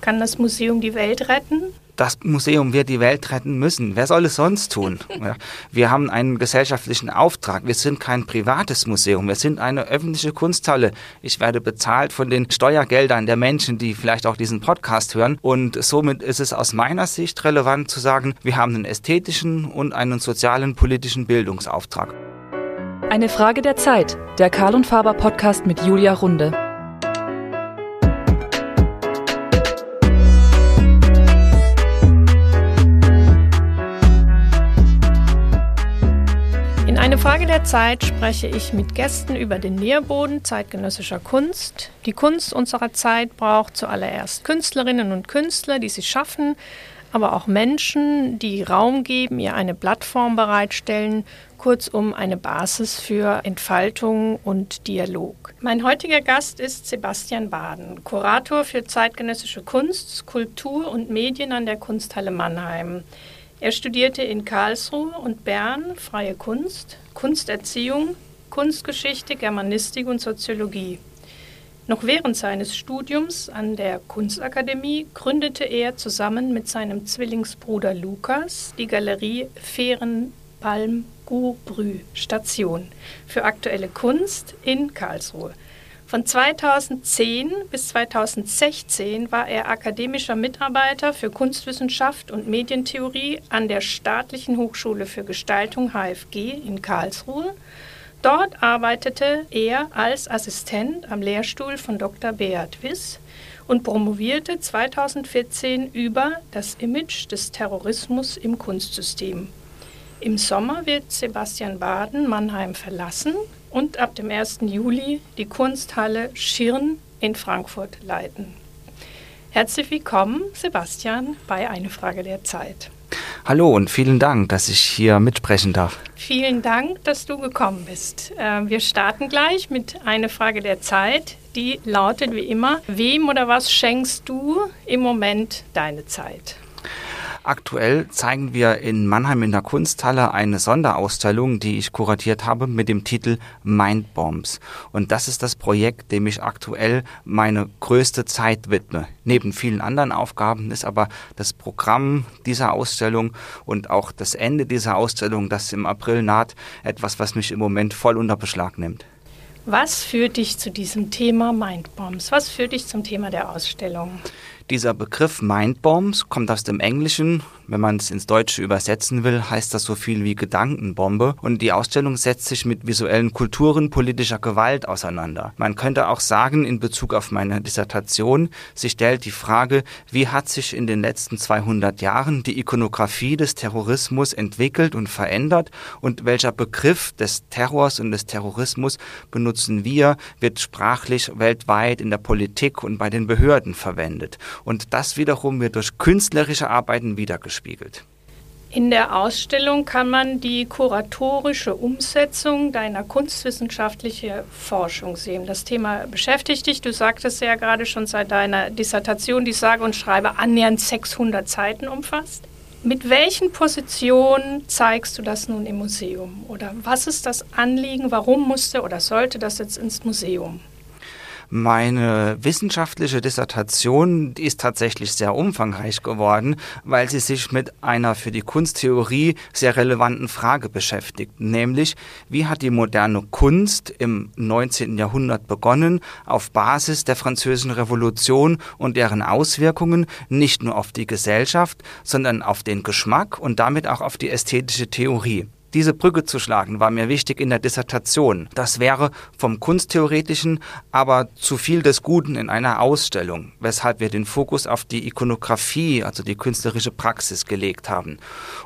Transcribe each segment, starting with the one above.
Kann das Museum die Welt retten? das Museum wird die Welt retten müssen. Wer soll es sonst tun? Wir haben einen gesellschaftlichen Auftrag. Wir sind kein privates Museum. Wir sind eine öffentliche Kunsthalle. Ich werde bezahlt von den Steuergeldern der Menschen, die vielleicht auch diesen Podcast hören. Und somit ist es aus meiner Sicht relevant zu sagen, wir haben einen ästhetischen und einen sozialen politischen Bildungsauftrag. Eine Frage der Zeit. Der Karl und Faber Podcast mit Julia Runde. Frage der Zeit spreche ich mit Gästen über den Nährboden zeitgenössischer Kunst. Die Kunst unserer Zeit braucht zuallererst Künstlerinnen und Künstler, die sie schaffen, aber auch Menschen, die Raum geben, ihr eine Plattform bereitstellen, kurzum eine Basis für Entfaltung und Dialog. Mein heutiger Gast ist Sebastian Baden, Kurator für zeitgenössische Kunst, Kultur und Medien an der Kunsthalle Mannheim. Er studierte in Karlsruhe und Bern freie Kunst, Kunsterziehung, Kunstgeschichte, Germanistik und Soziologie. Noch während seines Studiums an der Kunstakademie gründete er zusammen mit seinem Zwillingsbruder Lukas die Galerie Fährenpalm Gubrü Station für aktuelle Kunst in Karlsruhe. Von 2010 bis 2016 war er akademischer Mitarbeiter für Kunstwissenschaft und Medientheorie an der Staatlichen Hochschule für Gestaltung HFG in Karlsruhe. Dort arbeitete er als Assistent am Lehrstuhl von Dr. Beat Wiss und promovierte 2014 über das Image des Terrorismus im Kunstsystem. Im Sommer wird Sebastian Baden Mannheim verlassen und ab dem 1. Juli die Kunsthalle Schirn in Frankfurt leiten. Herzlich willkommen, Sebastian, bei Eine Frage der Zeit. Hallo und vielen Dank, dass ich hier mitsprechen darf. Vielen Dank, dass du gekommen bist. Äh, wir starten gleich mit Eine Frage der Zeit. Die lautet wie immer, wem oder was schenkst du im Moment deine Zeit? Aktuell zeigen wir in Mannheim in der Kunsthalle eine Sonderausstellung, die ich kuratiert habe mit dem Titel Mindbombs. Und das ist das Projekt, dem ich aktuell meine größte Zeit widme. Neben vielen anderen Aufgaben ist aber das Programm dieser Ausstellung und auch das Ende dieser Ausstellung, das im April naht, etwas, was mich im Moment voll unter Beschlag nimmt. Was führt dich zu diesem Thema Mindbombs? Was führt dich zum Thema der Ausstellung? Dieser Begriff Mindbombs kommt aus dem Englischen. Wenn man es ins Deutsche übersetzen will, heißt das so viel wie Gedankenbombe. Und die Ausstellung setzt sich mit visuellen Kulturen politischer Gewalt auseinander. Man könnte auch sagen, in Bezug auf meine Dissertation, sie stellt die Frage, wie hat sich in den letzten 200 Jahren die Ikonografie des Terrorismus entwickelt und verändert und welcher Begriff des Terrors und des Terrorismus benutzen wir, wird sprachlich weltweit in der Politik und bei den Behörden verwendet. Und das wiederum wird durch künstlerische Arbeiten wiedergespiegelt. In der Ausstellung kann man die kuratorische Umsetzung deiner kunstwissenschaftlichen Forschung sehen. Das Thema beschäftigt dich. Du sagtest ja gerade schon seit deiner Dissertation, die sage und schreibe annähernd 600 Seiten umfasst. Mit welchen Positionen zeigst du das nun im Museum? Oder was ist das Anliegen? Warum musste oder sollte das jetzt ins Museum? Meine wissenschaftliche Dissertation ist tatsächlich sehr umfangreich geworden, weil sie sich mit einer für die Kunsttheorie sehr relevanten Frage beschäftigt, nämlich wie hat die moderne Kunst im 19. Jahrhundert begonnen, auf Basis der Französischen Revolution und deren Auswirkungen nicht nur auf die Gesellschaft, sondern auf den Geschmack und damit auch auf die ästhetische Theorie. Diese Brücke zu schlagen war mir wichtig in der Dissertation. Das wäre vom Kunsttheoretischen aber zu viel des Guten in einer Ausstellung, weshalb wir den Fokus auf die Ikonografie, also die künstlerische Praxis gelegt haben.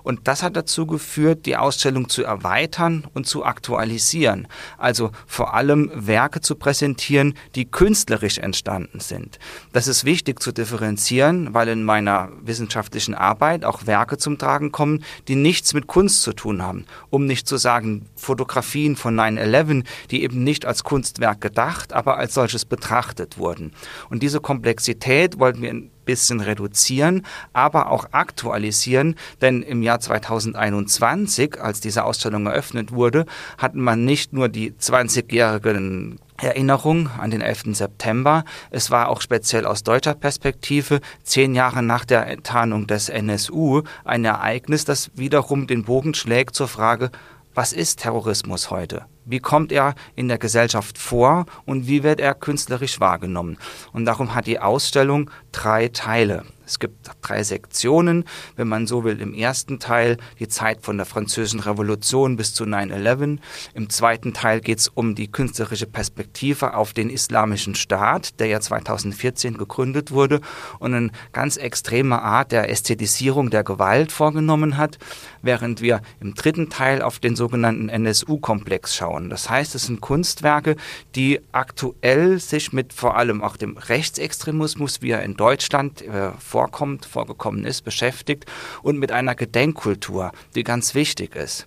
Und das hat dazu geführt, die Ausstellung zu erweitern und zu aktualisieren, also vor allem Werke zu präsentieren, die künstlerisch entstanden sind. Das ist wichtig zu differenzieren, weil in meiner wissenschaftlichen Arbeit auch Werke zum Tragen kommen, die nichts mit Kunst zu tun haben um nicht zu sagen Fotografien von 9-11, die eben nicht als Kunstwerk gedacht, aber als solches betrachtet wurden. Und diese Komplexität wollten wir in bisschen reduzieren, aber auch aktualisieren, denn im Jahr 2021, als diese Ausstellung eröffnet wurde, hatten man nicht nur die 20-jährigen Erinnerung an den 11. September. Es war auch speziell aus deutscher Perspektive zehn Jahre nach der Enttarnung des NSU ein Ereignis, das wiederum den Bogen schlägt zur Frage, was ist Terrorismus heute? Wie kommt er in der Gesellschaft vor und wie wird er künstlerisch wahrgenommen? Und darum hat die Ausstellung drei Teile. Es gibt drei Sektionen, wenn man so will. Im ersten Teil die Zeit von der Französischen Revolution bis zu 9-11. Im zweiten Teil geht es um die künstlerische Perspektive auf den Islamischen Staat, der ja 2014 gegründet wurde und eine ganz extreme Art der Ästhetisierung der Gewalt vorgenommen hat, während wir im dritten Teil auf den sogenannten NSU-Komplex schauen. Das heißt, es sind Kunstwerke, die aktuell sich mit vor allem auch dem Rechtsextremismus, wie er in Deutschland äh, vorkommt, vorgekommen ist, beschäftigt und mit einer Gedenkkultur, die ganz wichtig ist.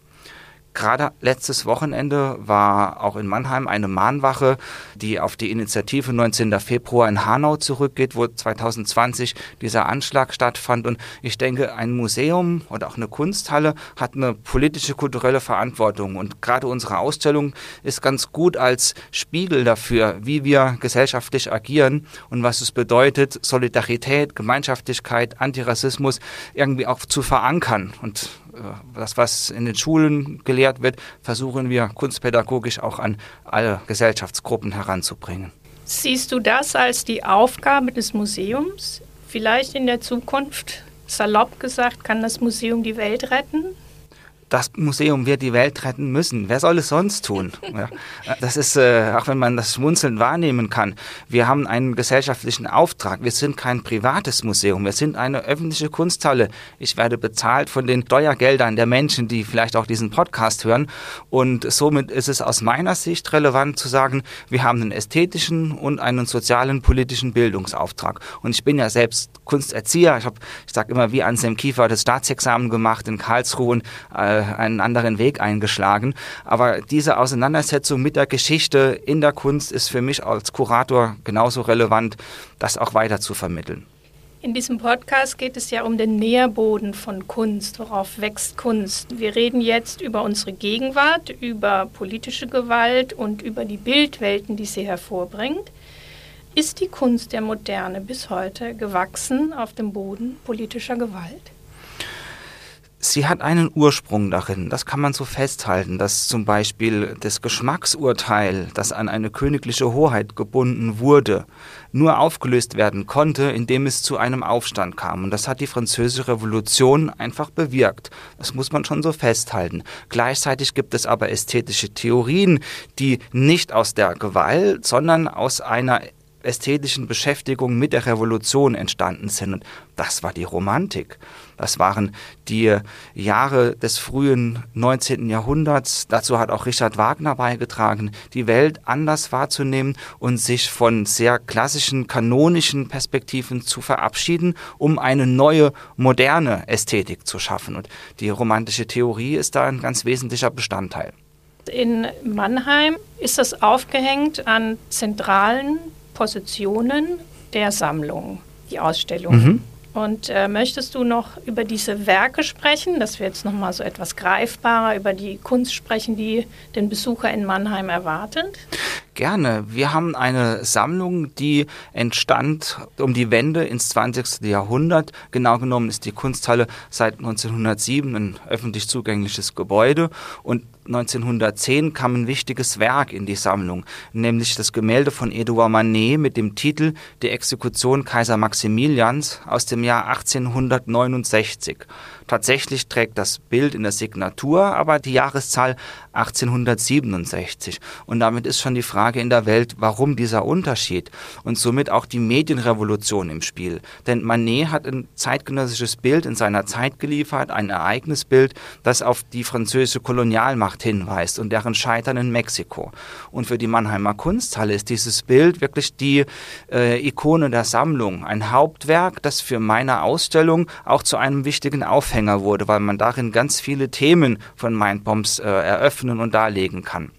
Gerade letztes Wochenende war auch in Mannheim eine Mahnwache, die auf die Initiative 19. Februar in Hanau zurückgeht, wo 2020 dieser Anschlag stattfand. Und ich denke, ein Museum oder auch eine Kunsthalle hat eine politische, kulturelle Verantwortung. Und gerade unsere Ausstellung ist ganz gut als Spiegel dafür, wie wir gesellschaftlich agieren und was es bedeutet, Solidarität, Gemeinschaftlichkeit, Antirassismus irgendwie auch zu verankern. Und das, was in den Schulen gelehrt wird, versuchen wir kunstpädagogisch auch an alle Gesellschaftsgruppen heranzubringen. Siehst du das als die Aufgabe des Museums? Vielleicht in der Zukunft, salopp gesagt, kann das Museum die Welt retten? Das Museum wird die Welt retten müssen. Wer soll es sonst tun? Ja, das ist, äh, auch wenn man das Schmunzeln wahrnehmen kann, wir haben einen gesellschaftlichen Auftrag. Wir sind kein privates Museum, wir sind eine öffentliche Kunsthalle. Ich werde bezahlt von den Steuergeldern der Menschen, die vielleicht auch diesen Podcast hören. Und somit ist es aus meiner Sicht relevant zu sagen, wir haben einen ästhetischen und einen sozialen, politischen Bildungsauftrag. Und ich bin ja selbst Kunsterzieher. Ich habe, ich sage immer, wie Anselm Kiefer das Staatsexamen gemacht in Karlsruhe und äh, einen anderen Weg eingeschlagen. Aber diese Auseinandersetzung mit der Geschichte in der Kunst ist für mich als Kurator genauso relevant, das auch weiter zu vermitteln. In diesem Podcast geht es ja um den Nährboden von Kunst. Worauf wächst Kunst? Wir reden jetzt über unsere Gegenwart, über politische Gewalt und über die Bildwelten, die sie hervorbringt. Ist die Kunst der Moderne bis heute gewachsen auf dem Boden politischer Gewalt? Sie hat einen Ursprung darin, das kann man so festhalten, dass zum Beispiel das Geschmacksurteil, das an eine königliche Hoheit gebunden wurde, nur aufgelöst werden konnte, indem es zu einem Aufstand kam. Und das hat die Französische Revolution einfach bewirkt. Das muss man schon so festhalten. Gleichzeitig gibt es aber ästhetische Theorien, die nicht aus der Gewalt, sondern aus einer ästhetischen Beschäftigung mit der Revolution entstanden sind. Und das war die Romantik. Das waren die Jahre des frühen 19. Jahrhunderts. Dazu hat auch Richard Wagner beigetragen, die Welt anders wahrzunehmen und sich von sehr klassischen, kanonischen Perspektiven zu verabschieden, um eine neue, moderne Ästhetik zu schaffen. Und die romantische Theorie ist da ein ganz wesentlicher Bestandteil. In Mannheim ist das aufgehängt an zentralen Positionen der Sammlung, die Ausstellung. Mhm. Und äh, möchtest du noch über diese Werke sprechen, dass wir jetzt nochmal so etwas greifbarer über die Kunst sprechen, die den Besucher in Mannheim erwartet? Gerne. Wir haben eine Sammlung, die entstand um die Wende ins 20. Jahrhundert. Genau genommen ist die Kunsthalle seit 1907 ein öffentlich zugängliches Gebäude und 1910 kam ein wichtiges Werk in die Sammlung, nämlich das Gemälde von Edouard Manet mit dem Titel Die Exekution Kaiser Maximilians aus dem Jahr 1869. Tatsächlich trägt das Bild in der Signatur aber die Jahreszahl 1867. Und damit ist schon die Frage in der Welt, warum dieser Unterschied? Und somit auch die Medienrevolution im Spiel. Denn Manet hat ein zeitgenössisches Bild in seiner Zeit geliefert, ein Ereignisbild, das auf die französische Kolonialmacht hinweist und deren Scheitern in Mexiko. Und für die Mannheimer Kunsthalle ist dieses Bild wirklich die äh, Ikone der Sammlung, ein Hauptwerk, das für meine Ausstellung auch zu einem wichtigen Aufhänger Aufhänger wurde, weil man darin ganz viele Themen von Mindbombs äh, eröffnen und darlegen kann.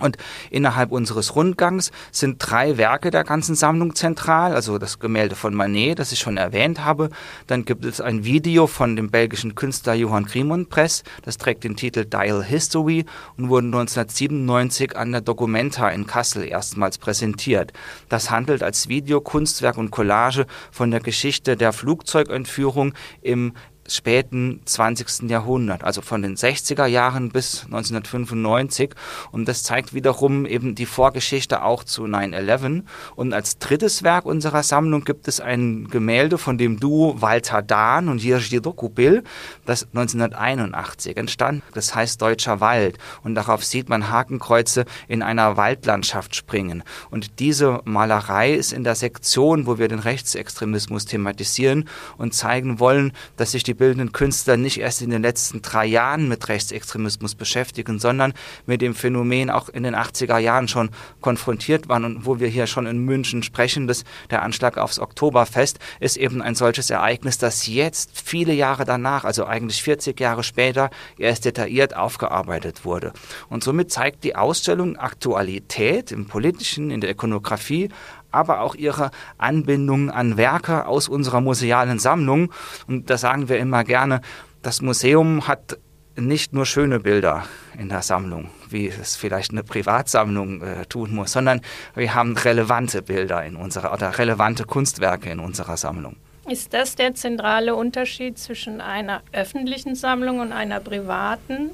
Und innerhalb unseres Rundgangs sind drei Werke der ganzen Sammlung zentral, also das Gemälde von Manet, das ich schon erwähnt habe. Dann gibt es ein Video von dem belgischen Künstler Johann Grimond Press, das trägt den Titel Dial History und wurde 1997 an der Documenta in Kassel erstmals präsentiert. Das handelt als Video, Kunstwerk und Collage von der Geschichte der Flugzeugentführung im späten 20. Jahrhundert, also von den 60er Jahren bis 1995. Und das zeigt wiederum eben die Vorgeschichte auch zu 9-11. Und als drittes Werk unserer Sammlung gibt es ein Gemälde von dem Duo Walter Dahn und Jiří Dokupil, das 1981 entstand. Das heißt Deutscher Wald. Und darauf sieht man Hakenkreuze in einer Waldlandschaft springen. Und diese Malerei ist in der Sektion, wo wir den Rechtsextremismus thematisieren und zeigen wollen, dass sich die bildenden Künstler nicht erst in den letzten drei Jahren mit Rechtsextremismus beschäftigen, sondern mit dem Phänomen auch in den 80er Jahren schon konfrontiert waren und wo wir hier schon in München sprechen, dass der Anschlag aufs Oktoberfest ist eben ein solches Ereignis, das jetzt viele Jahre danach, also eigentlich 40 Jahre später, erst detailliert aufgearbeitet wurde. Und somit zeigt die Ausstellung Aktualität im politischen, in der Ikonografie, aber auch ihre Anbindung an Werke aus unserer musealen Sammlung. Und da sagen wir immer gerne, das Museum hat nicht nur schöne Bilder in der Sammlung, wie es vielleicht eine Privatsammlung äh, tun muss, sondern wir haben relevante Bilder in unserer oder relevante Kunstwerke in unserer Sammlung. Ist das der zentrale Unterschied zwischen einer öffentlichen Sammlung und einer privaten?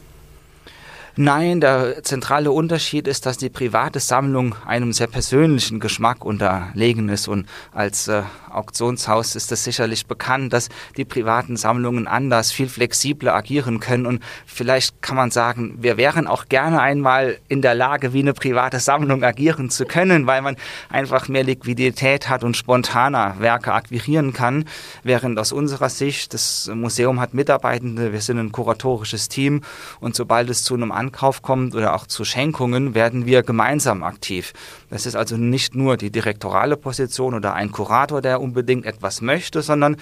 Nein, der zentrale Unterschied ist, dass die private Sammlung einem sehr persönlichen Geschmack unterlegen ist. Und als äh, Auktionshaus ist es sicherlich bekannt, dass die privaten Sammlungen anders, viel flexibler agieren können. Und vielleicht kann man sagen, wir wären auch gerne einmal in der Lage, wie eine private Sammlung agieren zu können, weil man einfach mehr Liquidität hat und spontaner Werke akquirieren kann, während aus unserer Sicht das Museum hat Mitarbeitende, wir sind ein kuratorisches Team. Und sobald es zu einem Ankauf kommt oder auch zu Schenkungen, werden wir gemeinsam aktiv. Das ist also nicht nur die direktorale Position oder ein Kurator, der unbedingt etwas möchte, sondern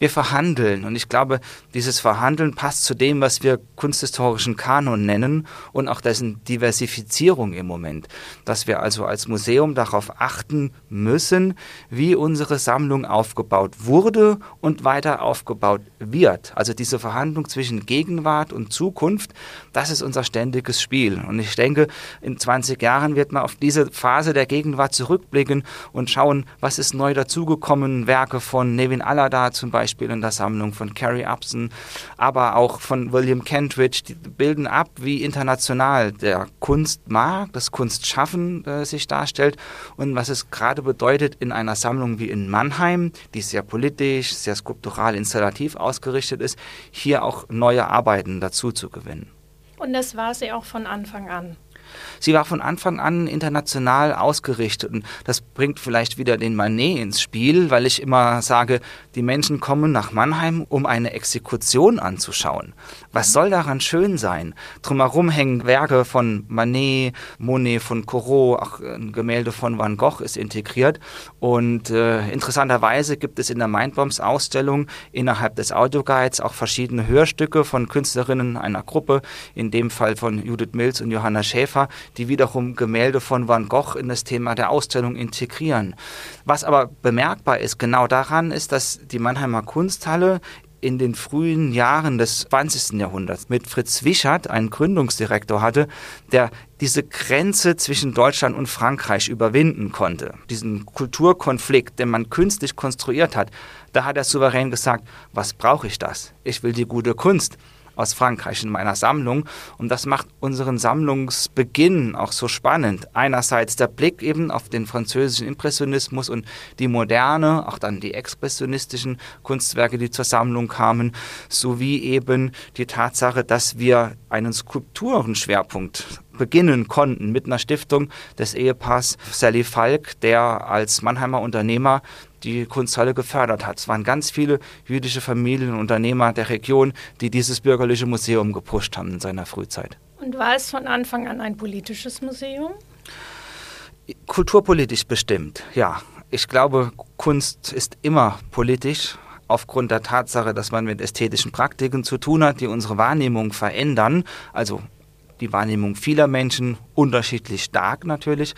wir verhandeln. Und ich glaube, dieses Verhandeln passt zu dem, was wir kunsthistorischen Kanon nennen und auch dessen Diversifizierung im Moment. Dass wir also als Museum darauf achten müssen, wie unsere Sammlung aufgebaut wurde und weiter aufgebaut wird. Also diese Verhandlung zwischen Gegenwart und Zukunft, das ist unser ständiges Spiel. Und ich denke, in 20 Jahren wird man auf diese Phase der Gegenwart zurückblicken und schauen, was ist neu dazugekommen. Werke von Nevin Allada zum Beispiel Beispiel in der Sammlung von Carrie Upson, aber auch von William Kentridge, die bilden ab, wie international der Kunstmarkt, das Kunstschaffen äh, sich darstellt und was es gerade bedeutet in einer Sammlung wie in Mannheim, die sehr politisch, sehr skulptural, installativ ausgerichtet ist, hier auch neue Arbeiten dazu zu gewinnen. Und das war sie auch von Anfang an. Sie war von Anfang an international ausgerichtet und das bringt vielleicht wieder den Manet ins Spiel, weil ich immer sage, die Menschen kommen nach Mannheim, um eine Exekution anzuschauen. Was soll daran schön sein? Drumherum hängen Werke von Manet, Monet von Corot, auch ein Gemälde von Van Gogh ist integriert und äh, interessanterweise gibt es in der Mindbombs Ausstellung innerhalb des Audioguides auch verschiedene Hörstücke von Künstlerinnen einer Gruppe, in dem Fall von Judith Mills und Johanna Schäfer, die wiederum Gemälde von Van Gogh in das Thema der Ausstellung integrieren. Was aber bemerkbar ist genau daran, ist, dass die Mannheimer Kunsthalle in den frühen Jahren des 20. Jahrhunderts mit Fritz Wischert einen Gründungsdirektor hatte, der diese Grenze zwischen Deutschland und Frankreich überwinden konnte. Diesen Kulturkonflikt, den man künstlich konstruiert hat, da hat er souverän gesagt, was brauche ich das? Ich will die gute Kunst aus Frankreich in meiner Sammlung. Und das macht unseren Sammlungsbeginn auch so spannend. Einerseits der Blick eben auf den französischen Impressionismus und die moderne, auch dann die expressionistischen Kunstwerke, die zur Sammlung kamen, sowie eben die Tatsache, dass wir einen Skulpturenschwerpunkt beginnen konnten mit einer Stiftung des Ehepaars Sally Falk, der als Mannheimer Unternehmer die Kunsthalle gefördert hat. Es waren ganz viele jüdische Familien und Unternehmer der Region, die dieses bürgerliche Museum gepusht haben in seiner Frühzeit. Und war es von Anfang an ein politisches Museum? Kulturpolitisch bestimmt, ja. Ich glaube, Kunst ist immer politisch, aufgrund der Tatsache, dass man mit ästhetischen Praktiken zu tun hat, die unsere Wahrnehmung verändern. Also die Wahrnehmung vieler Menschen, unterschiedlich stark natürlich.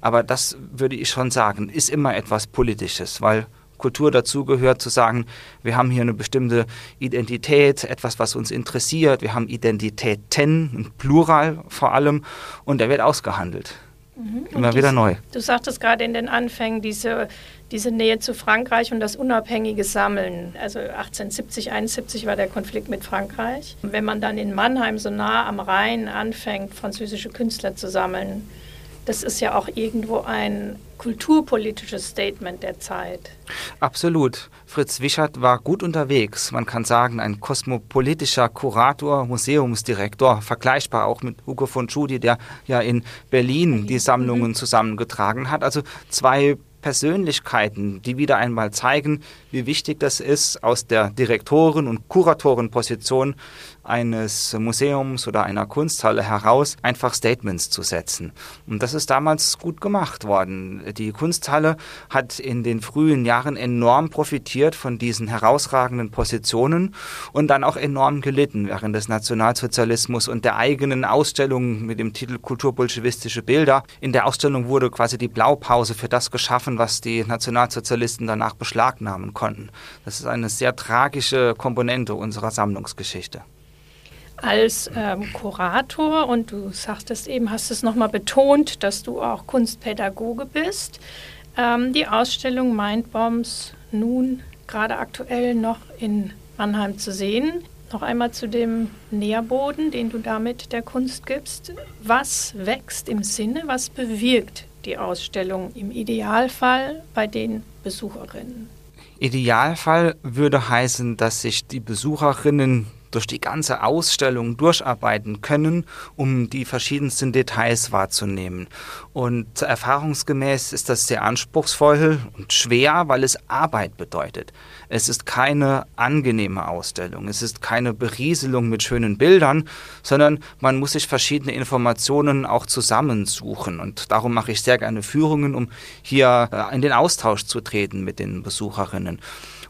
Aber das würde ich schon sagen, ist immer etwas Politisches, weil Kultur dazugehört, zu sagen, wir haben hier eine bestimmte Identität, etwas, was uns interessiert, wir haben Identitäten, ein Plural vor allem, und der wird ausgehandelt. Mhm. Immer wieder neu. Du sagtest gerade in den Anfängen diese, diese Nähe zu Frankreich und das unabhängige Sammeln. Also 1870, 71 war der Konflikt mit Frankreich. Wenn man dann in Mannheim so nah am Rhein anfängt, französische Künstler zu sammeln, das ist ja auch irgendwo ein kulturpolitisches Statement der Zeit. Absolut. Fritz Wischert war gut unterwegs. Man kann sagen, ein kosmopolitischer Kurator, Museumsdirektor, vergleichbar auch mit Hugo von Schudi, der ja in Berlin die Sammlungen mhm. zusammengetragen hat. Also zwei Persönlichkeiten, die wieder einmal zeigen, wie wichtig das ist, aus der Direktoren- und Kuratorenposition eines Museums oder einer Kunsthalle heraus einfach Statements zu setzen. Und das ist damals gut gemacht worden. Die Kunsthalle hat in den frühen Jahren enorm profitiert von diesen herausragenden Positionen und dann auch enorm gelitten während des Nationalsozialismus und der eigenen Ausstellung mit dem Titel Kulturbolschewistische Bilder. In der Ausstellung wurde quasi die Blaupause für das geschaffen, was die Nationalsozialisten danach beschlagnahmen konnten. Das ist eine sehr tragische Komponente unserer Sammlungsgeschichte als ähm, Kurator und du sagtest eben, hast es nochmal betont, dass du auch Kunstpädagoge bist. Ähm, die Ausstellung Mindbombs nun gerade aktuell noch in Mannheim zu sehen. Noch einmal zu dem Nährboden, den du damit der Kunst gibst. Was wächst im Sinne, was bewirkt die Ausstellung im Idealfall bei den Besucherinnen? Idealfall würde heißen, dass sich die Besucherinnen durch die ganze Ausstellung durcharbeiten können, um die verschiedensten Details wahrzunehmen. Und erfahrungsgemäß ist das sehr anspruchsvoll und schwer, weil es Arbeit bedeutet. Es ist keine angenehme Ausstellung, es ist keine Berieselung mit schönen Bildern, sondern man muss sich verschiedene Informationen auch zusammensuchen. Und darum mache ich sehr gerne Führungen, um hier äh, in den Austausch zu treten mit den Besucherinnen.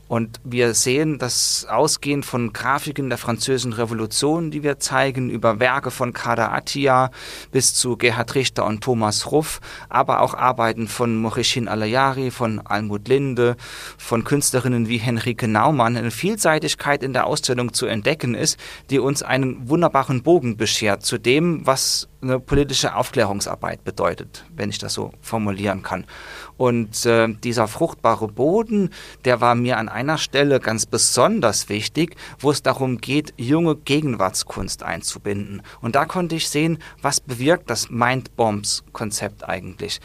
Und wir sehen, dass ausgehend von Grafiken der Französischen Revolution, die wir zeigen, über Werke von Kader Attia bis zu Gerhard Richter und Thomas Ruff, aber auch Arbeiten von Morichin Alayari, von Almut Linde, von Künstlerinnen wie Henrike Naumann, eine Vielseitigkeit in der Ausstellung zu entdecken ist, die uns einen wunderbaren Bogen beschert zu dem, was eine politische Aufklärungsarbeit bedeutet, wenn ich das so formulieren kann. Und äh, dieser fruchtbare Boden, der war mir an einer Stelle ganz besonders wichtig, wo es darum geht, junge Gegenwartskunst einzubinden. Und da konnte ich sehen, was bewirkt das Mindbombs-Konzept eigentlich.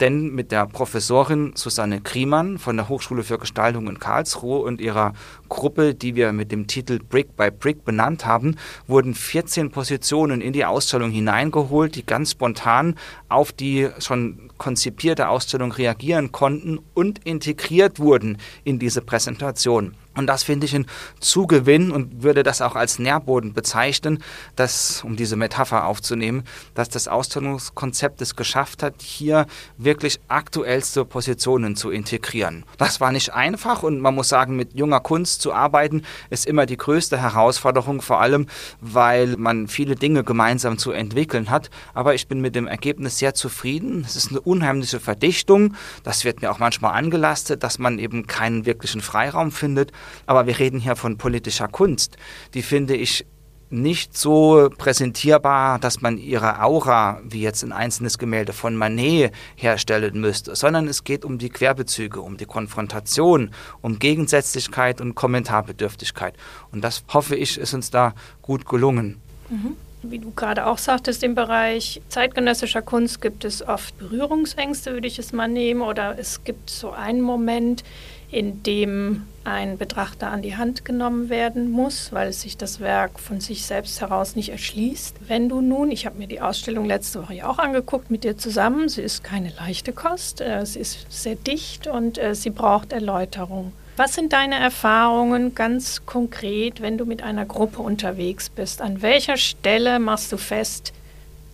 Denn mit der Professorin Susanne Kriemann von der Hochschule für Gestaltung in Karlsruhe und ihrer Gruppe, die wir mit dem Titel Brick by Brick benannt haben, wurden 14 Positionen in die Ausstellung hineingeholt, die ganz spontan auf die schon konzipierte Ausstellung reagieren konnten und integriert wurden in diese Präsentation. Und das finde ich ein Zugewinn und würde das auch als Nährboden bezeichnen, dass, um diese Metapher aufzunehmen, dass das Ausstellungskonzept es geschafft hat, hier wirklich aktuellste Positionen zu integrieren. Das war nicht einfach und man muss sagen, mit junger Kunst zu arbeiten ist immer die größte Herausforderung, vor allem weil man viele Dinge gemeinsam zu entwickeln hat. Aber ich bin mit dem Ergebnis sehr zufrieden. Es ist eine unheimliche Verdichtung. Das wird mir auch manchmal angelastet, dass man eben keinen wirklichen Freiraum findet. Aber wir reden hier von politischer Kunst. Die finde ich nicht so präsentierbar, dass man ihre Aura, wie jetzt ein einzelnes Gemälde von Manet, herstellen müsste, sondern es geht um die Querbezüge, um die Konfrontation, um Gegensätzlichkeit und Kommentarbedürftigkeit. Und das hoffe ich, ist uns da gut gelungen. Mhm. Wie du gerade auch sagtest, im Bereich zeitgenössischer Kunst gibt es oft Berührungsängste, würde ich es mal nehmen, oder es gibt so einen Moment, in dem ein Betrachter an die Hand genommen werden muss, weil sich das Werk von sich selbst heraus nicht erschließt. Wenn du nun, ich habe mir die Ausstellung letzte Woche ja auch angeguckt mit dir zusammen, sie ist keine leichte Kost, äh, sie ist sehr dicht und äh, sie braucht Erläuterung. Was sind deine Erfahrungen ganz konkret, wenn du mit einer Gruppe unterwegs bist? An welcher Stelle machst du fest,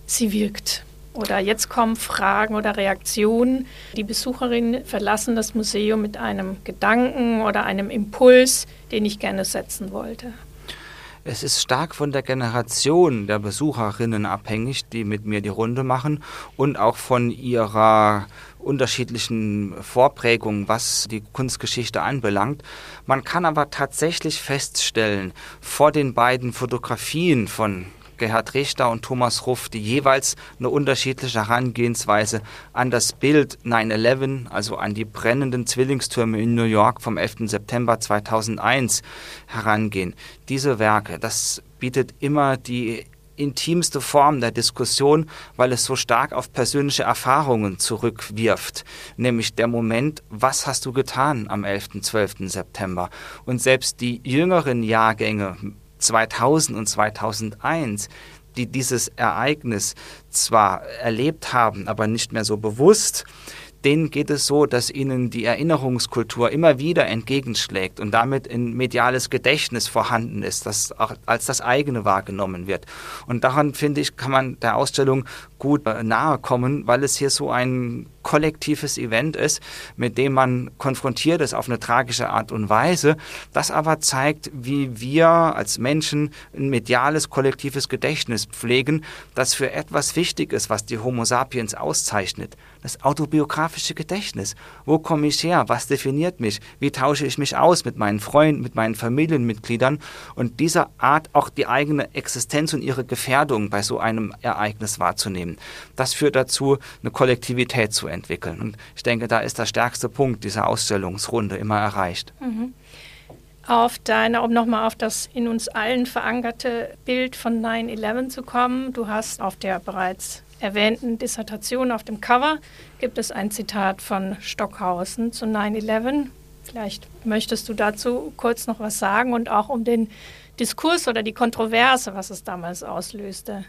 sie wirkt? Oder jetzt kommen Fragen oder Reaktionen. Die Besucherinnen verlassen das Museum mit einem Gedanken oder einem Impuls, den ich gerne setzen wollte. Es ist stark von der Generation der Besucherinnen abhängig, die mit mir die Runde machen und auch von ihrer unterschiedlichen Vorprägungen, was die Kunstgeschichte anbelangt. Man kann aber tatsächlich feststellen, vor den beiden Fotografien von Gerhard Richter und Thomas Ruff, die jeweils eine unterschiedliche Herangehensweise an das Bild 9-11, also an die brennenden Zwillingstürme in New York vom 11. September 2001 herangehen. Diese Werke, das bietet immer die intimste Form der Diskussion, weil es so stark auf persönliche Erfahrungen zurückwirft, nämlich der Moment, was hast du getan am 11. 12. September? Und selbst die jüngeren Jahrgänge 2000 und 2001, die dieses Ereignis zwar erlebt haben, aber nicht mehr so bewusst, denen geht es so, dass ihnen die Erinnerungskultur immer wieder entgegenschlägt und damit ein mediales Gedächtnis vorhanden ist, das auch als das eigene wahrgenommen wird. Und daran, finde ich, kann man der Ausstellung gut äh, nahe kommen, weil es hier so ein kollektives Event ist, mit dem man konfrontiert ist auf eine tragische Art und Weise, das aber zeigt, wie wir als Menschen ein mediales kollektives Gedächtnis pflegen, das für etwas wichtig ist, was die Homo sapiens auszeichnet. Das autobiografische Gedächtnis. Wo komme ich her? Was definiert mich? Wie tausche ich mich aus mit meinen Freunden, mit meinen Familienmitgliedern? Und dieser Art auch die eigene Existenz und ihre Gefährdung bei so einem Ereignis wahrzunehmen. Das führt dazu, eine Kollektivität zu entwickeln. Und ich denke, da ist der stärkste Punkt dieser Ausstellungsrunde immer erreicht. Mhm. Auf deine, um nochmal auf das in uns allen verankerte Bild von 9-11 zu kommen. Du hast auf der bereits erwähnten Dissertation auf dem Cover gibt es ein Zitat von Stockhausen zu 9-11. Vielleicht möchtest du dazu kurz noch was sagen und auch um den Diskurs oder die Kontroverse, was es damals auslöste.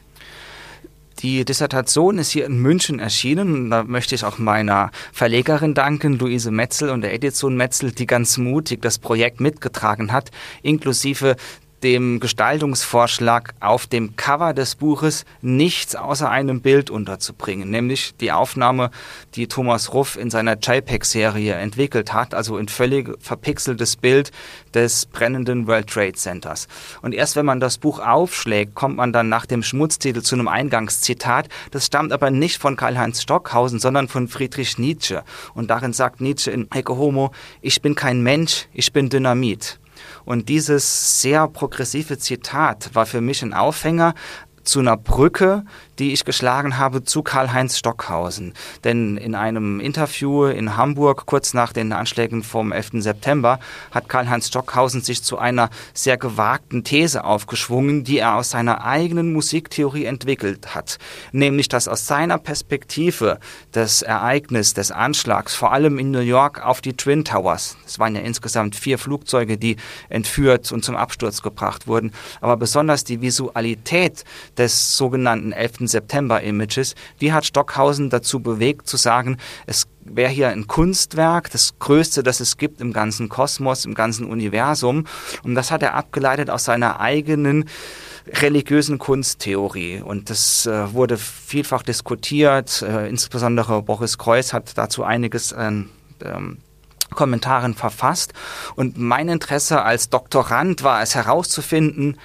Die Dissertation ist hier in München erschienen. Da möchte ich auch meiner Verlegerin danken, Luise Metzel und der Edition Metzel, die ganz mutig das Projekt mitgetragen hat, inklusive dem Gestaltungsvorschlag auf dem Cover des Buches nichts außer einem Bild unterzubringen, nämlich die Aufnahme, die Thomas Ruff in seiner JPEG-Serie entwickelt hat, also ein völlig verpixeltes Bild des brennenden World Trade Centers. Und erst wenn man das Buch aufschlägt, kommt man dann nach dem Schmutztitel zu einem Eingangszitat. Das stammt aber nicht von Karl-Heinz Stockhausen, sondern von Friedrich Nietzsche. Und darin sagt Nietzsche in Ecce Homo, ich bin kein Mensch, ich bin Dynamit. Und dieses sehr progressive Zitat war für mich ein Aufhänger zu einer Brücke, die ich geschlagen habe zu Karl-Heinz Stockhausen. Denn in einem Interview in Hamburg kurz nach den Anschlägen vom 11. September hat Karl-Heinz Stockhausen sich zu einer sehr gewagten These aufgeschwungen, die er aus seiner eigenen Musiktheorie entwickelt hat. Nämlich, dass aus seiner Perspektive das Ereignis des Anschlags, vor allem in New York auf die Twin Towers, es waren ja insgesamt vier Flugzeuge, die entführt und zum Absturz gebracht wurden, aber besonders die Visualität des sogenannten 11. September-Images, die hat Stockhausen dazu bewegt zu sagen, es wäre hier ein Kunstwerk, das größte, das es gibt im ganzen Kosmos, im ganzen Universum. Und das hat er abgeleitet aus seiner eigenen religiösen Kunsttheorie. Und das äh, wurde vielfach diskutiert. Äh, insbesondere Boris Kreuz hat dazu einiges an ähm, Kommentaren verfasst. Und mein Interesse als Doktorand war es herauszufinden,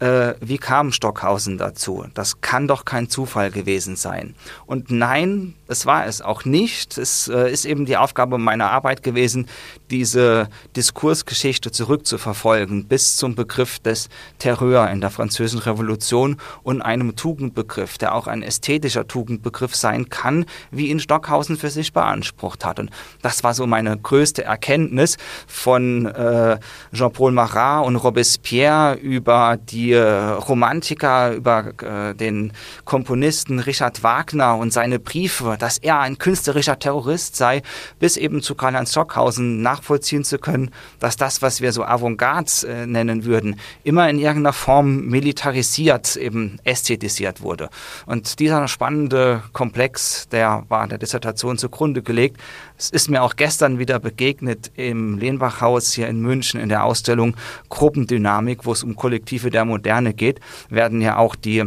äh, wie kam Stockhausen dazu? Das kann doch kein Zufall gewesen sein. Und nein, es war es auch nicht. Es äh, ist eben die Aufgabe meiner Arbeit gewesen, diese Diskursgeschichte zurückzuverfolgen bis zum Begriff des Terreur in der Französischen Revolution und einem Tugendbegriff, der auch ein ästhetischer Tugendbegriff sein kann, wie ihn Stockhausen für sich beansprucht hat. Und das war so meine größte Erkenntnis von äh, Jean-Paul Marat und Robespierre über die äh, Romantiker, über äh, den Komponisten Richard Wagner und seine Briefe dass er ein künstlerischer Terrorist sei, bis eben zu Karl-Heinz Stockhausen nachvollziehen zu können, dass das, was wir so Avantgarde äh, nennen würden, immer in irgendeiner Form militarisiert, eben ästhetisiert wurde. Und dieser spannende Komplex, der war der Dissertation zugrunde gelegt. Es ist mir auch gestern wieder begegnet im Lehnbachhaus hier in München in der Ausstellung Gruppendynamik, wo es um Kollektive der Moderne geht, werden ja auch die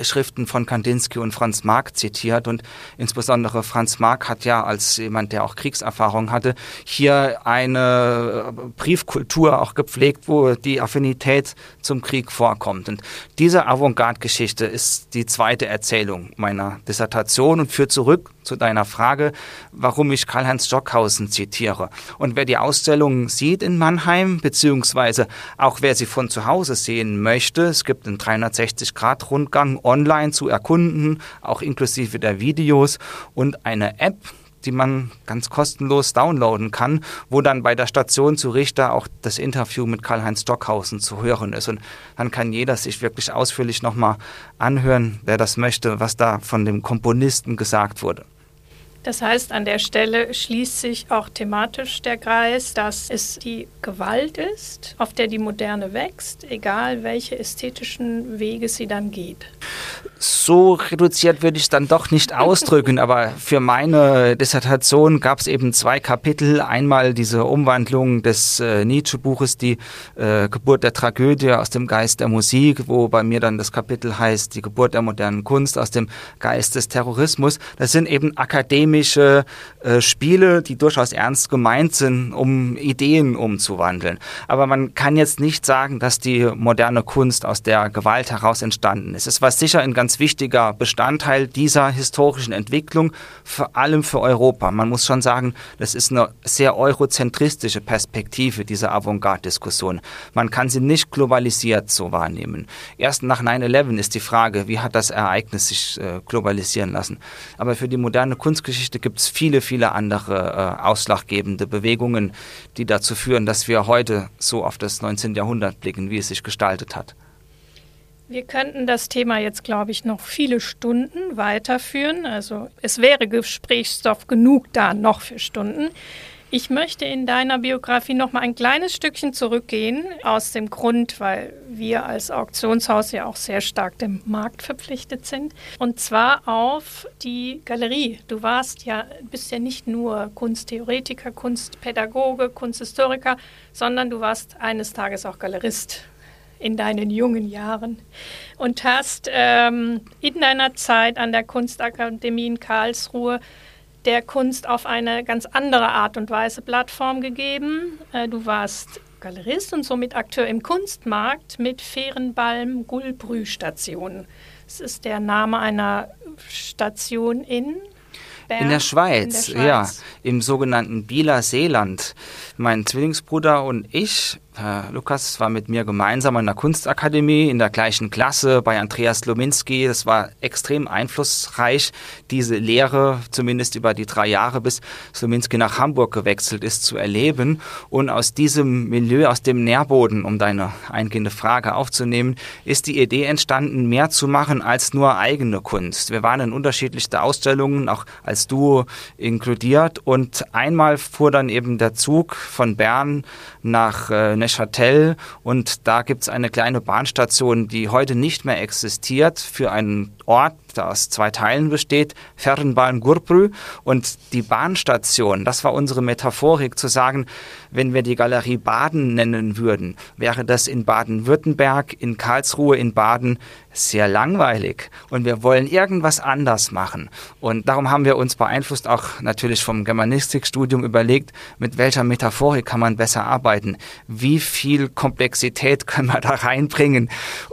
Schriften von Kandinsky und Franz Marc zitiert und insbesondere Franz Marc hat ja als jemand, der auch Kriegserfahrung hatte, hier eine Briefkultur auch gepflegt, wo die Affinität zum Krieg vorkommt. Und diese Avantgarde-Geschichte ist die zweite Erzählung meiner Dissertation und führt zurück zu deiner Frage, warum ich Karl-Heinz Stockhausen zitiere. Und wer die Ausstellung sieht in Mannheim, beziehungsweise auch wer sie von zu Hause sehen möchte, es gibt einen 360-Grad-Rundgang online zu erkunden, auch inklusive der Videos und eine App, die man ganz kostenlos downloaden kann, wo dann bei der Station zu Richter auch das Interview mit Karl-Heinz Stockhausen zu hören ist. Und dann kann jeder sich wirklich ausführlich nochmal anhören, wer das möchte, was da von dem Komponisten gesagt wurde. Das heißt, an der Stelle schließt sich auch thematisch der Kreis, dass es die Gewalt ist, auf der die Moderne wächst, egal welche ästhetischen Wege sie dann geht. So reduziert würde ich es dann doch nicht ausdrücken, aber für meine Dissertation gab es eben zwei Kapitel. Einmal diese Umwandlung des äh, Nietzsche-Buches, die äh, Geburt der Tragödie aus dem Geist der Musik, wo bei mir dann das Kapitel heißt, die Geburt der modernen Kunst aus dem Geist des Terrorismus. Das sind eben Akademien, akademische äh, Spiele, die durchaus ernst gemeint sind, um Ideen umzuwandeln. Aber man kann jetzt nicht sagen, dass die moderne Kunst aus der Gewalt heraus entstanden ist. Es war sicher ein ganz wichtiger Bestandteil dieser historischen Entwicklung, vor allem für Europa. Man muss schon sagen, das ist eine sehr eurozentristische Perspektive dieser Avantgarde-Diskussion. Man kann sie nicht globalisiert so wahrnehmen. Erst nach 9-11 ist die Frage, wie hat das Ereignis sich äh, globalisieren lassen. Aber für die moderne Kunstgeschichte Geschichte gibt es viele, viele andere äh, ausschlaggebende Bewegungen, die dazu führen, dass wir heute so auf das 19. Jahrhundert blicken, wie es sich gestaltet hat. Wir könnten das Thema jetzt, glaube ich, noch viele Stunden weiterführen. Also es wäre Gesprächsstoff genug da noch für Stunden. Ich möchte in deiner Biografie noch mal ein kleines Stückchen zurückgehen, aus dem Grund, weil wir als Auktionshaus ja auch sehr stark dem Markt verpflichtet sind. Und zwar auf die Galerie. Du warst ja, bist ja nicht nur Kunsttheoretiker, Kunstpädagoge, Kunsthistoriker, sondern du warst eines Tages auch Galerist in deinen jungen Jahren und hast ähm, in deiner Zeit an der Kunstakademie in Karlsruhe der Kunst auf eine ganz andere Art und Weise Plattform gegeben. Äh, du warst Galerist und somit Akteur im Kunstmarkt mit Fehrenbalm Gulbrü Station. Das ist der Name einer Station in in der, Schweiz, in der Schweiz, ja, im sogenannten Bieler Seeland. Mein Zwillingsbruder und ich Herr Lukas war mit mir gemeinsam an der Kunstakademie in der gleichen Klasse bei Andreas Lominski. Das war extrem einflussreich, diese Lehre, zumindest über die drei Jahre, bis Slominski nach Hamburg gewechselt ist, zu erleben. Und aus diesem Milieu, aus dem Nährboden, um deine eingehende Frage aufzunehmen, ist die Idee entstanden, mehr zu machen als nur eigene Kunst. Wir waren in unterschiedlichsten Ausstellungen, auch als Duo inkludiert. Und einmal fuhr dann eben der Zug von Bern nach äh, Neuchâtel. Und da gibt es eine kleine Bahnstation, die heute nicht mehr existiert, für einen Ort, der aus zwei Teilen besteht, Fernbahn Gurbrü und die Bahnstation. Das war unsere Metaphorik zu sagen, wenn wir die Galerie Baden nennen würden, wäre das in Baden-Württemberg, in Karlsruhe, in Baden sehr langweilig und wir wollen irgendwas anders machen. Und darum haben wir uns beeinflusst auch natürlich vom Germanistikstudium überlegt, mit welcher Metaphorik kann man besser arbeiten? Wie viel Komplexität können wir da reinbringen,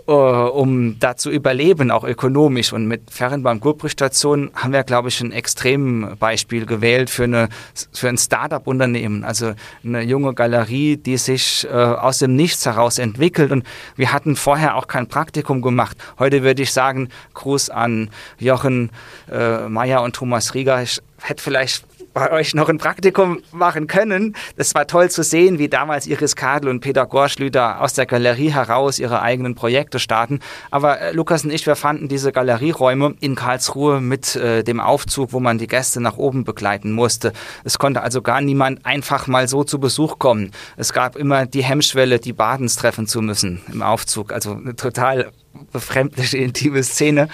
uh, um da zu überleben, auch ökonomisch? Und mit Fernbahn-Gurbrich-Station haben wir, glaube ich, ein Extrembeispiel gewählt für, eine, für ein Start-up-Unternehmen, also eine junge Galerie, die sich uh, aus dem Nichts heraus entwickelt. Und wir hatten vorher auch kein Praktikum gemacht. Heute würde ich sagen, Gruß an Jochen äh, Meyer und Thomas Rieger. Ich hätte vielleicht bei euch noch ein Praktikum machen können. Das war toll zu sehen, wie damals Iris Kadel und Peter Gorschlüter aus der Galerie heraus ihre eigenen Projekte starten. Aber äh, Lukas und ich, wir fanden diese Galerieräume in Karlsruhe mit äh, dem Aufzug, wo man die Gäste nach oben begleiten musste. Es konnte also gar niemand einfach mal so zu Besuch kommen. Es gab immer die Hemmschwelle, die Badens treffen zu müssen im Aufzug. Also eine total befremdliche, intime Szene.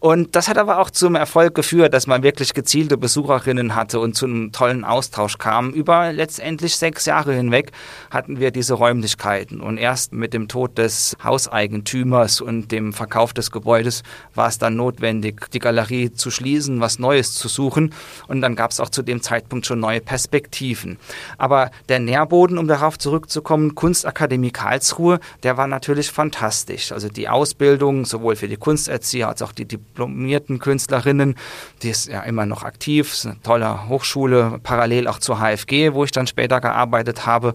Und das hat aber auch zum Erfolg geführt, dass man wirklich gezielte Besucherinnen hatte und zu einem tollen Austausch kam. Über letztendlich sechs Jahre hinweg hatten wir diese Räumlichkeiten. Und erst mit dem Tod des Hauseigentümers und dem Verkauf des Gebäudes war es dann notwendig, die Galerie zu schließen, was Neues zu suchen. Und dann gab es auch zu dem Zeitpunkt schon neue Perspektiven. Aber der Nährboden, um darauf zurückzukommen, Kunstakademie Karlsruhe, der war natürlich fantastisch. Also die Ausbildung sowohl für die Kunsterzieher als auch die diplomierten Künstlerinnen, die ist ja immer noch aktiv, ist eine tolle Hochschule, parallel auch zur HFG, wo ich dann später gearbeitet habe.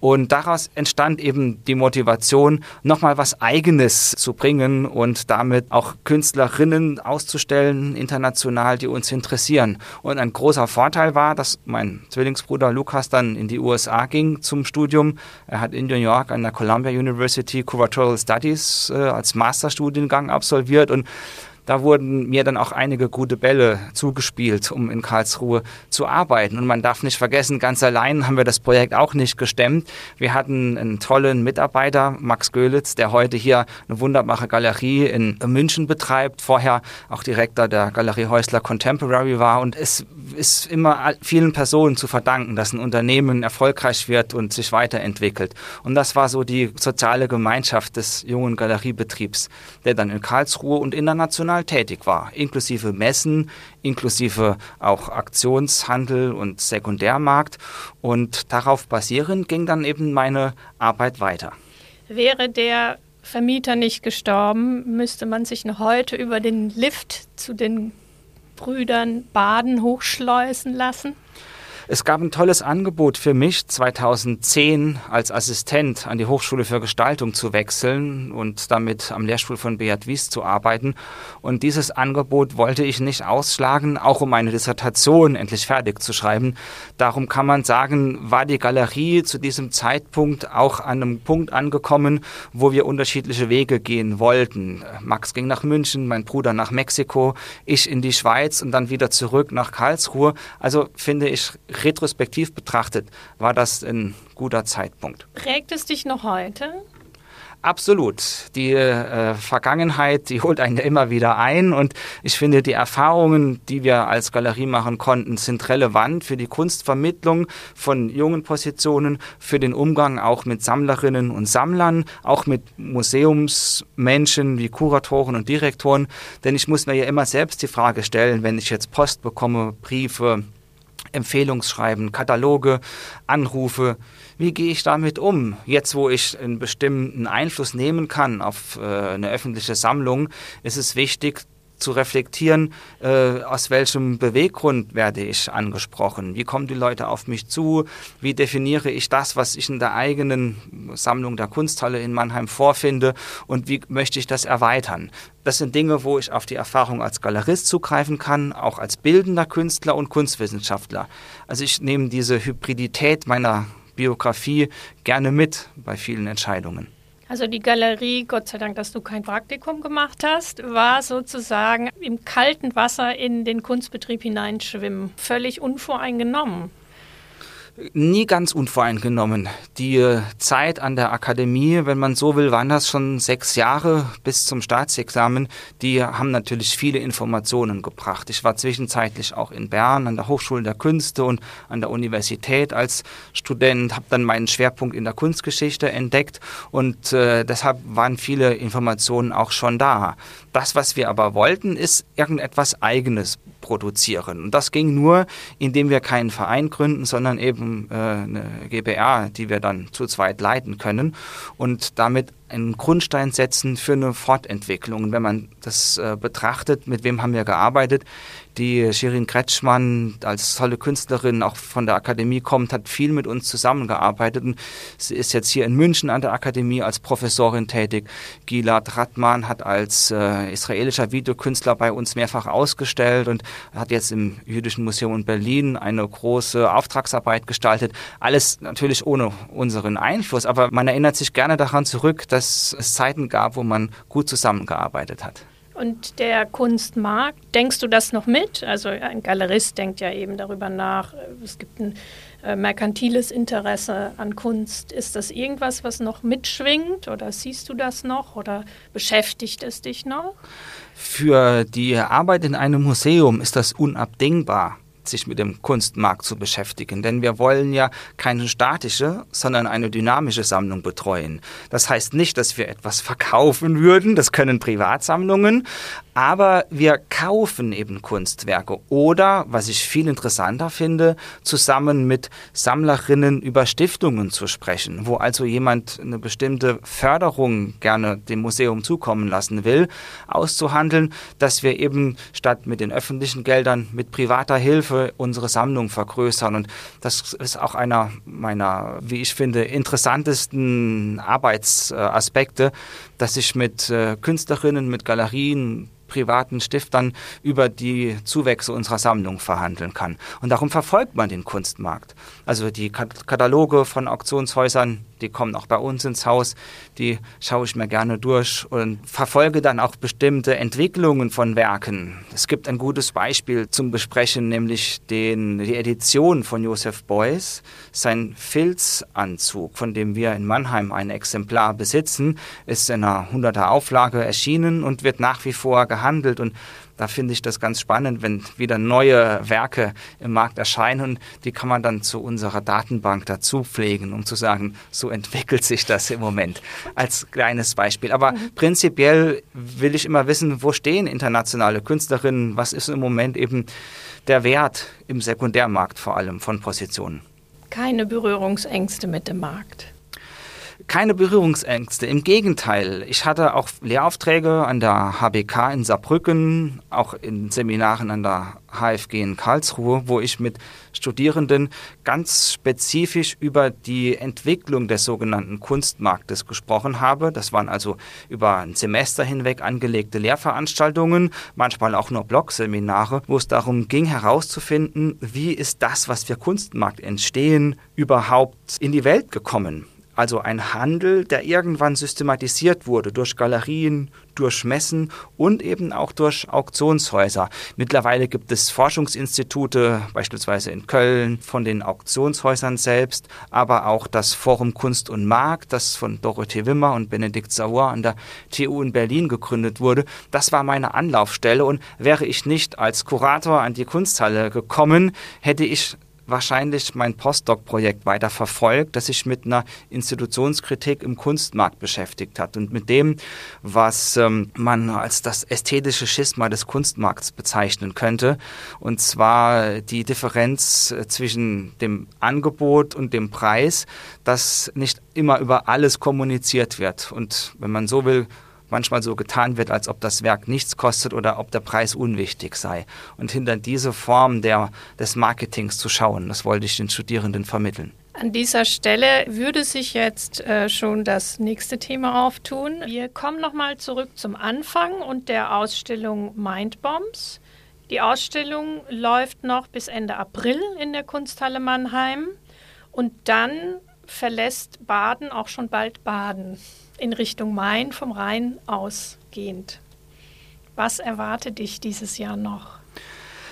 Und daraus entstand eben die Motivation, nochmal was Eigenes zu bringen und damit auch Künstlerinnen auszustellen, international, die uns interessieren. Und ein großer Vorteil war, dass mein Zwillingsbruder Lukas dann in die USA ging zum Studium. Er hat in New York an der Columbia University Curatorial Studies äh, als Masterstudiengang absolviert und da wurden mir dann auch einige gute Bälle zugespielt, um in Karlsruhe zu arbeiten. Und man darf nicht vergessen, ganz allein haben wir das Projekt auch nicht gestemmt. Wir hatten einen tollen Mitarbeiter, Max Göhlitz, der heute hier eine wunderbare Galerie in München betreibt, vorher auch Direktor der Galerie Häusler Contemporary war. Und es ist immer vielen Personen zu verdanken, dass ein Unternehmen erfolgreich wird und sich weiterentwickelt. Und das war so die soziale Gemeinschaft des jungen Galeriebetriebs, der dann in Karlsruhe und international international tätig war, inklusive Messen, inklusive auch Aktionshandel und Sekundärmarkt. Und darauf basierend ging dann eben meine Arbeit weiter. Wäre der Vermieter nicht gestorben, müsste man sich noch heute über den Lift zu den Brüdern Baden hochschleusen lassen? Es gab ein tolles Angebot für mich, 2010 als Assistent an die Hochschule für Gestaltung zu wechseln und damit am Lehrstuhl von Beat Wies zu arbeiten. Und dieses Angebot wollte ich nicht ausschlagen, auch um meine Dissertation endlich fertig zu schreiben. Darum kann man sagen, war die Galerie zu diesem Zeitpunkt auch an einem Punkt angekommen, wo wir unterschiedliche Wege gehen wollten. Max ging nach München, mein Bruder nach Mexiko, ich in die Schweiz und dann wieder zurück nach Karlsruhe. Also finde ich retrospektiv betrachtet war das ein guter Zeitpunkt. Prägt es dich noch heute? Absolut. Die äh, Vergangenheit, die holt einen immer wieder ein und ich finde, die Erfahrungen, die wir als Galerie machen konnten, sind relevant für die Kunstvermittlung von jungen Positionen, für den Umgang auch mit Sammlerinnen und Sammlern, auch mit Museumsmenschen wie Kuratoren und Direktoren. Denn ich muss mir ja immer selbst die Frage stellen, wenn ich jetzt Post bekomme, Briefe, Empfehlungsschreiben, Kataloge, Anrufe. Wie gehe ich damit um? Jetzt, wo ich einen bestimmten Einfluss nehmen kann auf äh, eine öffentliche Sammlung, ist es wichtig, zu reflektieren, äh, aus welchem Beweggrund werde ich angesprochen, wie kommen die Leute auf mich zu, wie definiere ich das, was ich in der eigenen Sammlung der Kunsthalle in Mannheim vorfinde und wie möchte ich das erweitern. Das sind Dinge, wo ich auf die Erfahrung als Galerist zugreifen kann, auch als bildender Künstler und Kunstwissenschaftler. Also ich nehme diese Hybridität meiner Biografie gerne mit bei vielen Entscheidungen. Also die Galerie, Gott sei Dank, dass du kein Praktikum gemacht hast, war sozusagen im kalten Wasser in den Kunstbetrieb hineinschwimmen, völlig unvoreingenommen nie ganz unvoreingenommen. Die äh, Zeit an der Akademie, wenn man so will, waren das schon sechs Jahre bis zum Staatsexamen. Die haben natürlich viele Informationen gebracht. Ich war zwischenzeitlich auch in Bern an der Hochschule der Künste und an der Universität als Student, habe dann meinen Schwerpunkt in der Kunstgeschichte entdeckt und äh, deshalb waren viele Informationen auch schon da. Das, was wir aber wollten, ist irgendetwas Eigenes produzieren. Und das ging nur, indem wir keinen Verein gründen, sondern eben äh, eine GBR, die wir dann zu zweit leiten können und damit einen Grundstein setzen für eine Fortentwicklung. Und wenn man das äh, betrachtet, mit wem haben wir gearbeitet, die Shirin Kretschmann als tolle Künstlerin auch von der Akademie kommt, hat viel mit uns zusammengearbeitet und sie ist jetzt hier in München an der Akademie als Professorin tätig. Gilad Ratman hat als äh, israelischer Videokünstler bei uns mehrfach ausgestellt und hat jetzt im Jüdischen Museum in Berlin eine große Auftragsarbeit gestaltet. Alles natürlich ohne unseren Einfluss, aber man erinnert sich gerne daran zurück, dass es Zeiten gab, wo man gut zusammengearbeitet hat. Und der Kunstmarkt. Denkst du das noch mit? Also ein Galerist denkt ja eben darüber nach, es gibt ein äh, merkantiles Interesse an Kunst. Ist das irgendwas, was noch mitschwingt oder siehst du das noch oder beschäftigt es dich noch? Für die Arbeit in einem Museum ist das unabdingbar sich mit dem Kunstmarkt zu beschäftigen. Denn wir wollen ja keine statische, sondern eine dynamische Sammlung betreuen. Das heißt nicht, dass wir etwas verkaufen würden, das können Privatsammlungen, aber wir kaufen eben Kunstwerke oder, was ich viel interessanter finde, zusammen mit Sammlerinnen über Stiftungen zu sprechen, wo also jemand eine bestimmte Förderung gerne dem Museum zukommen lassen will, auszuhandeln, dass wir eben statt mit den öffentlichen Geldern mit privater Hilfe unsere Sammlung vergrößern. Und das ist auch einer meiner, wie ich finde, interessantesten Arbeitsaspekte, dass ich mit äh, Künstlerinnen, mit Galerien, privaten Stiftern über die Zuwächse unserer Sammlung verhandeln kann. Und darum verfolgt man den Kunstmarkt. Also die Kataloge von Auktionshäusern, die kommen auch bei uns ins Haus, die schaue ich mir gerne durch und verfolge dann auch bestimmte Entwicklungen von Werken. Es gibt ein gutes Beispiel zum Besprechen, nämlich den, die Edition von Joseph Beuys, sein Filzanzug, von dem wir in Mannheim ein Exemplar besitzen, ist in einer 100er Auflage erschienen und wird nach wie vor gehandelt und da finde ich das ganz spannend, wenn wieder neue Werke im Markt erscheinen. Die kann man dann zu unserer Datenbank dazu pflegen, um zu sagen, so entwickelt sich das im Moment. Als kleines Beispiel. Aber mhm. prinzipiell will ich immer wissen, wo stehen internationale Künstlerinnen? Was ist im Moment eben der Wert im Sekundärmarkt vor allem von Positionen? Keine Berührungsängste mit dem Markt keine Berührungsängste. Im Gegenteil, ich hatte auch Lehraufträge an der HBK in Saarbrücken, auch in Seminaren an der HFG in Karlsruhe, wo ich mit Studierenden ganz spezifisch über die Entwicklung des sogenannten Kunstmarktes gesprochen habe. Das waren also über ein Semester hinweg angelegte Lehrveranstaltungen, manchmal auch nur Blogseminare, wo es darum ging herauszufinden, wie ist das, was wir Kunstmarkt entstehen, überhaupt in die Welt gekommen. Also ein Handel, der irgendwann systematisiert wurde durch Galerien, durch Messen und eben auch durch Auktionshäuser. Mittlerweile gibt es Forschungsinstitute, beispielsweise in Köln, von den Auktionshäusern selbst, aber auch das Forum Kunst und Markt, das von Dorothee Wimmer und Benedikt Sauer an der TU in Berlin gegründet wurde. Das war meine Anlaufstelle und wäre ich nicht als Kurator an die Kunsthalle gekommen, hätte ich wahrscheinlich mein Postdoc-Projekt weiter verfolgt, das sich mit einer Institutionskritik im Kunstmarkt beschäftigt hat und mit dem, was ähm, man als das ästhetische Schisma des Kunstmarkts bezeichnen könnte. Und zwar die Differenz äh, zwischen dem Angebot und dem Preis, das nicht immer über alles kommuniziert wird. Und wenn man so will, manchmal so getan wird, als ob das Werk nichts kostet oder ob der Preis unwichtig sei. Und hinter diese Form der, des Marketings zu schauen, das wollte ich den Studierenden vermitteln. An dieser Stelle würde sich jetzt äh, schon das nächste Thema auftun. Wir kommen nochmal zurück zum Anfang und der Ausstellung Mindbombs. Die Ausstellung läuft noch bis Ende April in der Kunsthalle Mannheim und dann verlässt Baden auch schon bald Baden in Richtung Main vom Rhein ausgehend. Was erwartet dich dieses Jahr noch?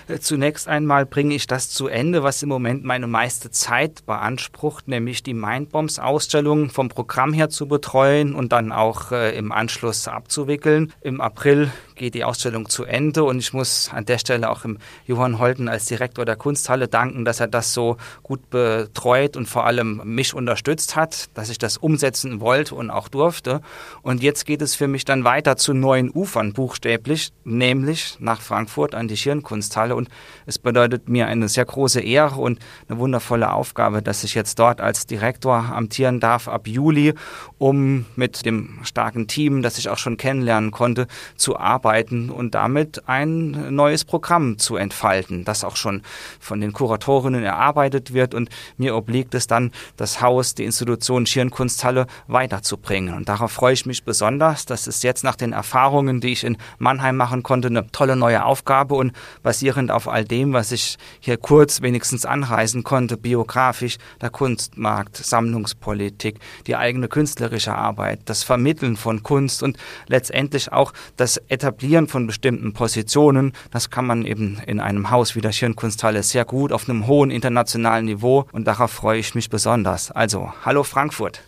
Äh, zunächst einmal bringe ich das zu Ende, was im Moment meine meiste Zeit beansprucht, nämlich die Mindbombs-Ausstellung vom Programm her zu betreuen und dann auch äh, im Anschluss abzuwickeln. Im April geht die Ausstellung zu Ende und ich muss an der Stelle auch im Johann Holten als Direktor der Kunsthalle danken, dass er das so gut betreut und vor allem mich unterstützt hat, dass ich das umsetzen wollte und auch durfte. Und jetzt geht es für mich dann weiter zu neuen Ufern buchstäblich, nämlich nach Frankfurt an die Schirnkunsthalle und es bedeutet mir eine sehr große Ehre und eine wundervolle Aufgabe, dass ich jetzt dort als Direktor amtieren darf ab Juli, um mit dem starken Team, das ich auch schon kennenlernen konnte, zu arbeiten arbeiten und damit ein neues Programm zu entfalten, das auch schon von den Kuratorinnen erarbeitet wird und mir obliegt es dann, das Haus, die Institution Schirnkunsthalle weiterzubringen. Und darauf freue ich mich besonders. Das ist jetzt nach den Erfahrungen, die ich in Mannheim machen konnte, eine tolle neue Aufgabe und basierend auf all dem, was ich hier kurz wenigstens anreisen konnte, biografisch, der Kunstmarkt, Sammlungspolitik, die eigene künstlerische Arbeit, das Vermitteln von Kunst und letztendlich auch das Etablieren Etablieren von bestimmten Positionen, das kann man eben in einem Haus wie der Schirnkunsthalle sehr gut auf einem hohen internationalen Niveau und darauf freue ich mich besonders. Also, hallo Frankfurt.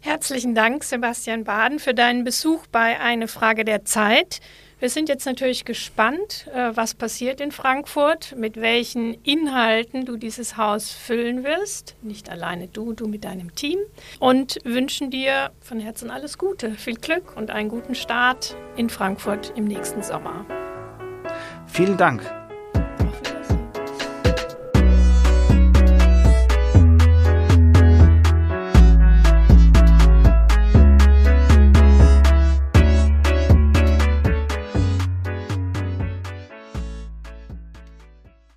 Herzlichen Dank, Sebastian Baden, für deinen Besuch bei Eine Frage der Zeit. Wir sind jetzt natürlich gespannt, äh, was passiert in Frankfurt, mit welchen Inhalten du dieses Haus füllen wirst. Nicht alleine du, du mit deinem Team. Und wünschen dir von Herzen alles Gute, viel Glück und einen guten Start in Frankfurt im nächsten Sommer. Vielen Dank.